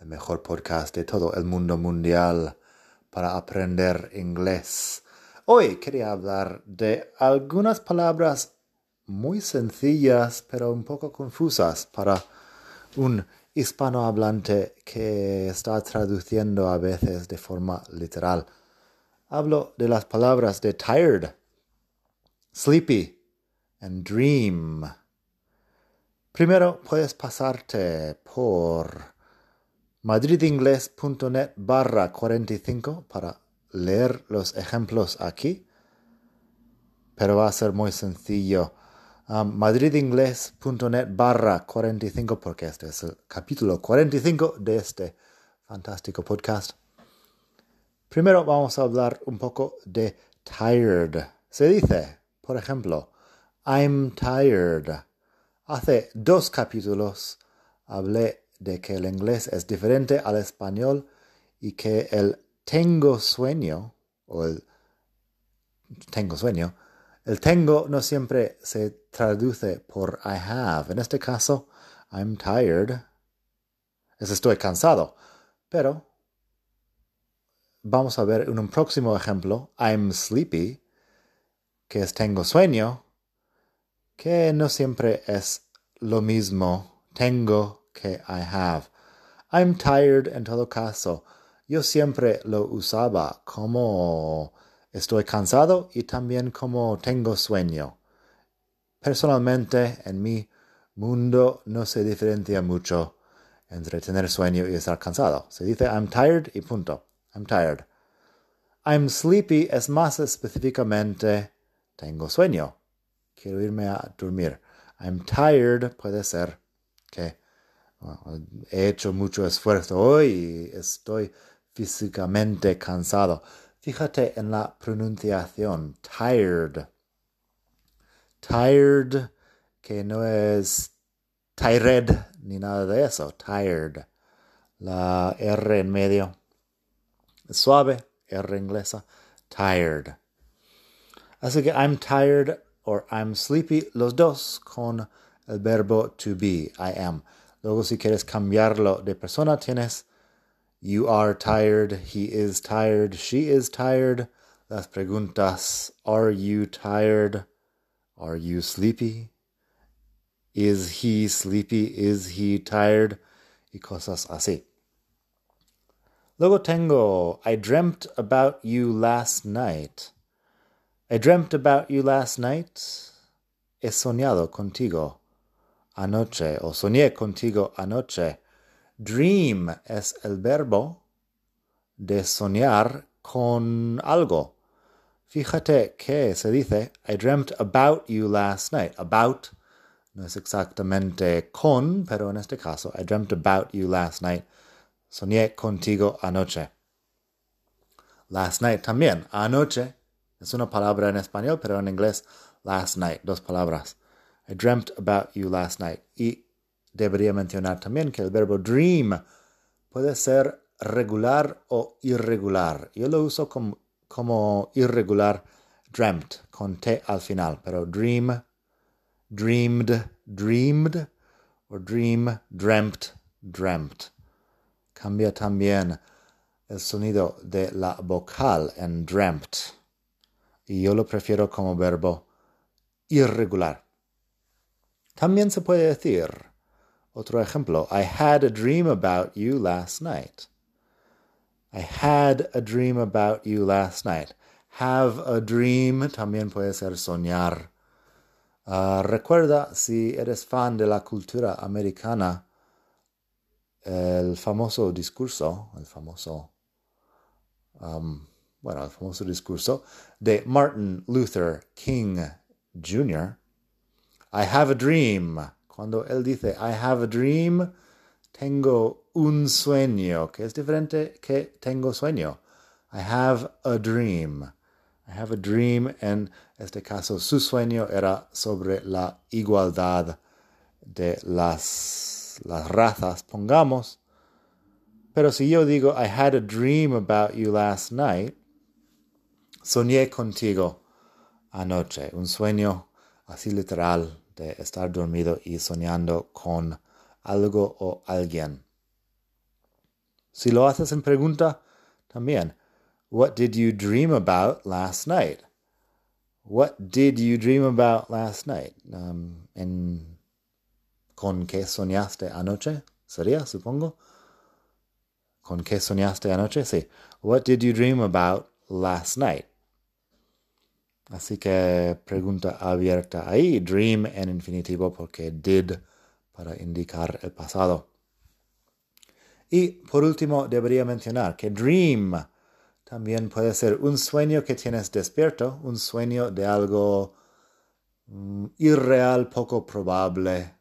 el mejor podcast de todo el mundo mundial para aprender inglés. Hoy quería hablar de algunas palabras muy sencillas pero un poco confusas para un hispanohablante que está traduciendo a veces de forma literal. Hablo de las palabras de tired, sleepy and dream. Primero puedes pasarte por madridingles.net barra 45 para leer los ejemplos aquí, pero va a ser muy sencillo. Um, madridingles.net barra 45 porque este es el capítulo 45 de este fantástico podcast. Primero vamos a hablar un poco de tired. Se dice, por ejemplo, I'm tired. Hace dos capítulos hablé de que el inglés es diferente al español y que el tengo sueño o el tengo sueño, el tengo no siempre se traduce por I have. En este caso, I'm tired. Es estoy cansado. Pero vamos a ver en un próximo ejemplo, I'm sleepy, que es tengo sueño, que no siempre es lo mismo. Tengo que I have. I'm tired en todo caso. Yo siempre lo usaba como estoy cansado y también como tengo sueño. Personalmente, en mi mundo no se diferencia mucho entre tener sueño y estar cansado. Se dice I'm tired y punto. I'm tired. I'm sleepy es más específicamente tengo sueño. Quiero irme a dormir. I'm tired puede ser que he hecho mucho esfuerzo hoy y estoy físicamente cansado. Fíjate en la pronunciación, tired. Tired, que no es tired ni nada de eso, tired. La R en medio suave, R inglesa, tired. Así que I'm tired or I'm sleepy, los dos con el verbo to be, I am. Luego si quieres cambiarlo de persona tienes you are tired, he is tired, she is tired. Las preguntas are you tired? Are you sleepy? Is he sleepy? Is he tired? Y cosas así. Luego tengo I dreamt about you last night. I dreamt about you last night. He soñado contigo anoche o soñé contigo anoche. Dream es el verbo de soñar con algo. Fíjate que se dice I dreamt about you last night. About no es exactamente con, pero en este caso I dreamt about you last night. Soñé contigo anoche. Last night también. Anoche es una palabra en español, pero en inglés last night, dos palabras. I dreamt about you last night. Y debería mencionar también que el verbo dream puede ser regular o irregular. Yo lo uso como, como irregular dreamt con T al final, pero dream, dreamed, dreamed, o dream, dreamt, dreamt. Cambia también el sonido de la vocal en dreamt. Y yo lo prefiero como verbo irregular. También se puede decir, otro ejemplo, I had a dream about you last night. I had a dream about you last night. Have a dream también puede ser soñar. Uh, recuerda, si eres fan de la cultura americana, el famoso discurso, el famoso, bueno, el famoso discurso de Martin Luther King Jr., I have a dream. Cuando él dice I have a dream, tengo un sueño, que es diferente que tengo sueño. I have a dream. I have a dream. En este caso, su sueño era sobre la igualdad de las, las razas, pongamos. Pero si yo digo, I had a dream about you last night, soñé contigo anoche. Un sueño así literal estar dormido y soñando con algo o alguien. Si lo haces en pregunta, también. What did you dream about last night? What did you dream about last night? Um, ¿Con qué soñaste anoche? Sería, supongo. ¿Con qué soñaste anoche? Sí. What did you dream about last night? Así que pregunta abierta ahí. Dream en infinitivo porque did para indicar el pasado. Y por último, debería mencionar que dream también puede ser un sueño que tienes despierto, un sueño de algo mm, irreal, poco probable,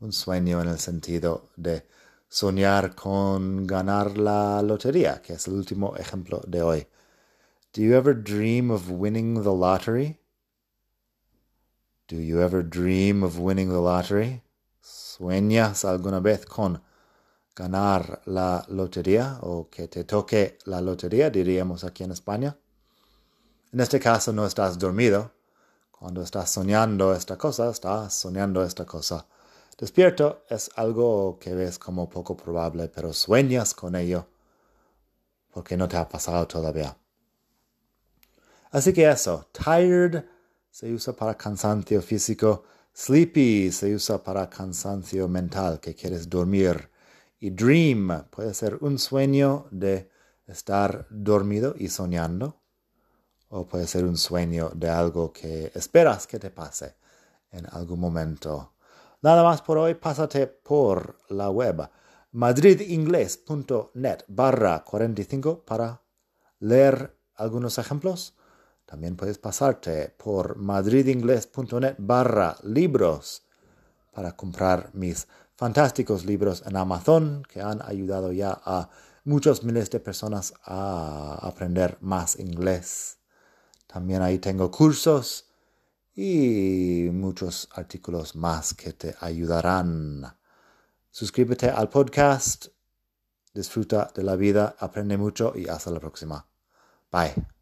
un sueño en el sentido de soñar con ganar la lotería, que es el último ejemplo de hoy. Do you ever dream of winning the lottery? Do you ever dream of winning the lottery? ¿Sueñas alguna vez con ganar la lotería o que te toque la lotería, diríamos aquí en España? En este caso no estás dormido. Cuando estás soñando esta cosa, estás soñando esta cosa. Despierto es algo que ves como poco probable, pero sueñas con ello porque no te ha pasado todavía. Así que eso, tired se usa para cansancio físico, sleepy se usa para cansancio mental, que quieres dormir. Y dream puede ser un sueño de estar dormido y soñando, o puede ser un sueño de algo que esperas que te pase en algún momento. Nada más por hoy, pásate por la web madridingles.net barra 45 para leer algunos ejemplos también puedes pasarte por madridingles.net barra libros para comprar mis fantásticos libros en Amazon que han ayudado ya a muchos miles de personas a aprender más inglés. También ahí tengo cursos y muchos artículos más que te ayudarán. Suscríbete al podcast, disfruta de la vida, aprende mucho y hasta la próxima. Bye.